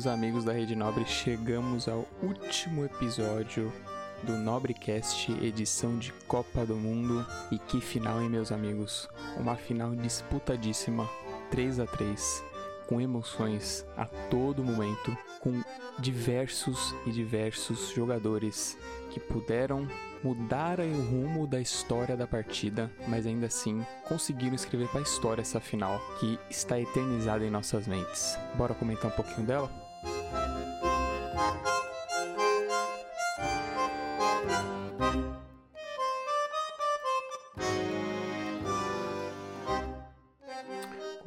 meus amigos da Rede Nobre, chegamos ao último episódio do Nobrecast, edição de Copa do Mundo. E que final, hein, meus amigos? Uma final disputadíssima, 3 a 3 com emoções a todo momento, com diversos e diversos jogadores que puderam mudar o rumo da história da partida, mas ainda assim conseguiram escrever para a história essa final que está eternizada em nossas mentes. Bora comentar um pouquinho dela?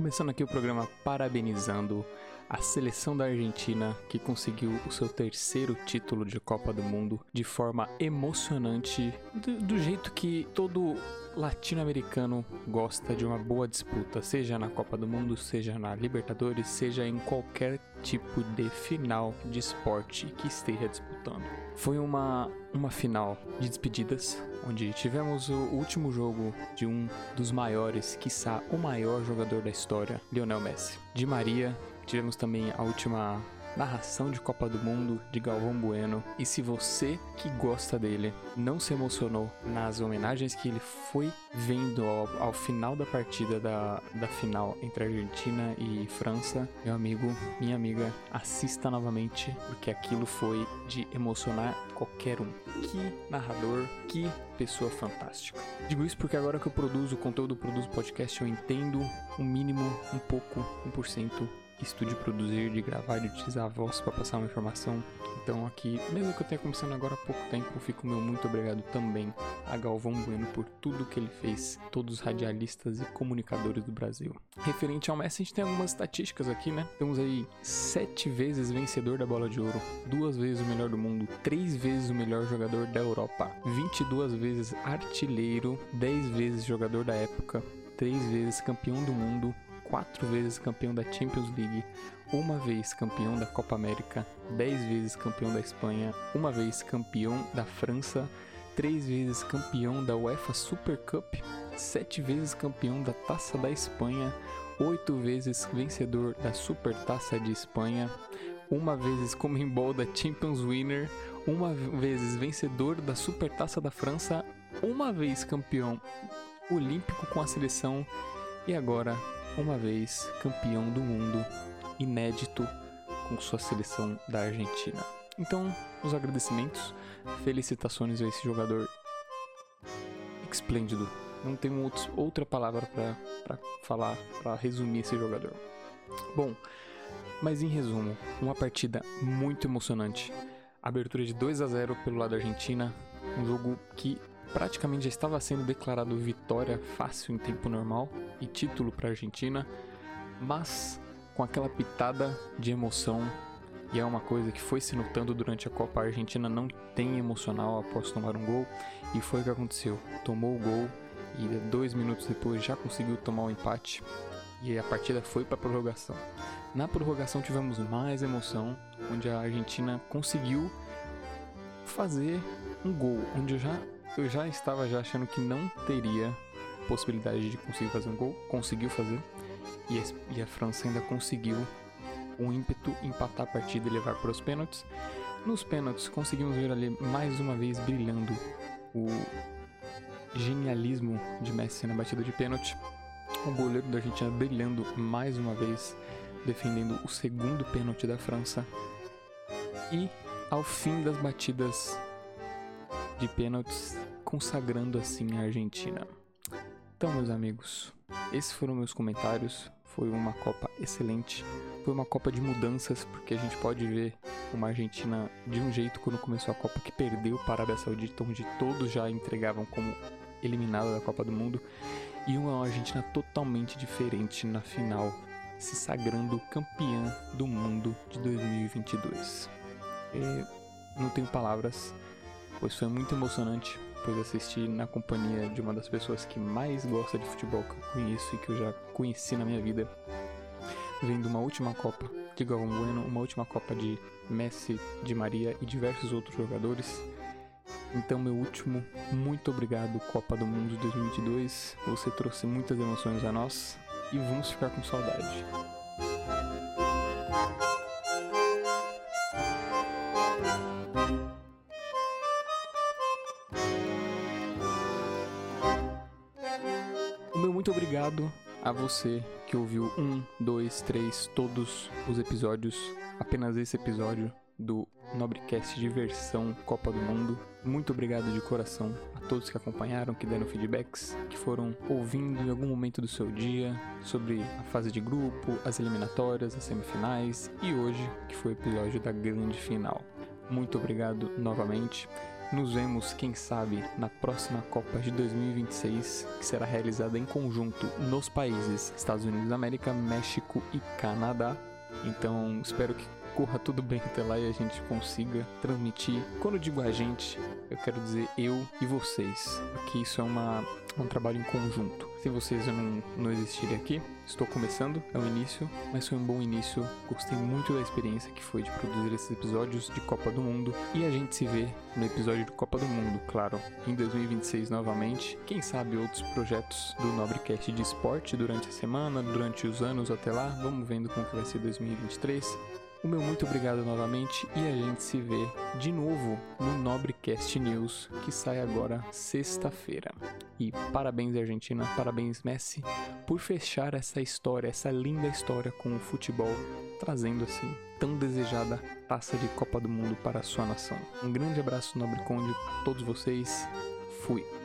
Começando aqui o programa parabenizando a seleção da Argentina que conseguiu o seu terceiro título de Copa do Mundo de forma emocionante, do, do jeito que todo latino-americano gosta de uma boa disputa, seja na Copa do Mundo, seja na Libertadores, seja em qualquer tipo de final de esporte que esteja disputando. Foi uma, uma final de despedidas, onde tivemos o último jogo de um dos maiores, quiçá o maior jogador da história, Lionel Messi. De Maria, tivemos também a última narração de Copa do Mundo de Galvão Bueno. E se você que gosta dele não se emocionou nas homenagens que ele foi vendo ao, ao final da partida da, da final entre Argentina e França, meu amigo, minha amiga, assista novamente, porque aquilo foi de emocionar qualquer um. Que narrador, que pessoa fantástica. Digo isso porque agora que eu produzo conteúdo, produzo podcast, eu entendo um mínimo, um pouco, 1% estude produzir, de gravar, de utilizar a voz para passar uma informação. Então aqui, mesmo que eu tenha começando agora há pouco tempo, fico meu muito obrigado também a Galvão Bueno por tudo que ele fez, todos os radialistas e comunicadores do Brasil. Referente ao Messi, a gente tem algumas estatísticas aqui, né? Temos aí sete vezes vencedor da Bola de Ouro, duas vezes o melhor do mundo, três vezes o melhor jogador da Europa, 22 vezes artilheiro, 10 vezes jogador da época, três vezes campeão do mundo, quatro vezes campeão da Champions League, uma vez campeão da Copa América, dez vezes campeão da Espanha, uma vez campeão da França, três vezes campeão da UEFA Super Cup, sete vezes campeão da Taça da Espanha, oito vezes vencedor da Super Taça de Espanha, uma vez Comembol da Champions Winner, uma vez vencedor da Super Taça da França, uma vez campeão olímpico com a seleção e agora uma vez campeão do mundo, inédito com sua seleção da Argentina. Então, os agradecimentos, felicitações a esse jogador esplêndido. Não tenho outra palavra para falar, para resumir esse jogador. Bom, mas em resumo, uma partida muito emocionante. Abertura de 2 a 0 pelo lado da Argentina, um jogo que praticamente já estava sendo declarado vitória fácil em tempo normal e título para a Argentina, mas com aquela pitada de emoção e é uma coisa que foi se notando durante a Copa. A Argentina não tem emocional após tomar um gol e foi o que aconteceu. Tomou o gol e dois minutos depois já conseguiu tomar o um empate e a partida foi para prorrogação. Na prorrogação tivemos mais emoção, onde a Argentina conseguiu fazer um gol, onde já eu já estava já achando que não teria possibilidade de conseguir fazer um gol, conseguiu fazer, e a, e a França ainda conseguiu um ímpeto empatar a partida e levar para os pênaltis. Nos pênaltis conseguimos ver ali mais uma vez brilhando o genialismo de Messi na batida de pênalti. O goleiro da Argentina brilhando mais uma vez, defendendo o segundo pênalti da França. E ao fim das batidas de pênaltis, consagrando assim a Argentina. Então, meus amigos, esses foram meus comentários. Foi uma Copa excelente. Foi uma Copa de mudanças, porque a gente pode ver uma Argentina de um jeito quando começou a Copa que perdeu para a Arábia Saudita, onde todos já entregavam como eliminada da Copa do Mundo, e uma Argentina totalmente diferente na final, se sagrando campeã do mundo de 2022. E não tenho palavras pois foi muito emocionante, pois assisti na companhia de uma das pessoas que mais gosta de futebol que eu conheço e que eu já conheci na minha vida, vendo uma última Copa de Galvão Bueno, uma última Copa de Messi, de Maria e diversos outros jogadores. Então, meu último, muito obrigado, Copa do Mundo 2022. Você trouxe muitas emoções a nós e vamos ficar com saudade. Muito obrigado a você que ouviu um, dois, três, todos os episódios, apenas esse episódio do Nobrecast de versão Copa do Mundo. Muito obrigado de coração a todos que acompanharam, que deram feedbacks, que foram ouvindo em algum momento do seu dia sobre a fase de grupo, as eliminatórias, as semifinais e hoje, que foi o episódio da grande final. Muito obrigado novamente. Nos vemos, quem sabe, na próxima Copa de 2026, que será realizada em conjunto nos países Estados Unidos da América, México e Canadá. Então, espero que corra tudo bem até lá e a gente consiga transmitir. Quando digo a gente, eu quero dizer eu e vocês, porque isso é uma, um trabalho em conjunto. Sem vocês não, não existiria aqui. Estou começando, é o início, mas foi um bom início. Gostei muito da experiência que foi de produzir esses episódios de Copa do Mundo. E a gente se vê no episódio de Copa do Mundo, claro, em 2026 novamente. Quem sabe outros projetos do Nobrecast de esporte durante a semana, durante os anos até lá. Vamos vendo como que vai ser 2023. O meu muito obrigado novamente e a gente se vê de novo no Nobrecast News, que sai agora sexta-feira. E parabéns Argentina, parabéns Messi, por fechar essa história, essa linda história com o futebol, trazendo assim tão desejada taça de Copa do Mundo para a sua nação. Um grande abraço Nobre Conde a todos vocês. Fui.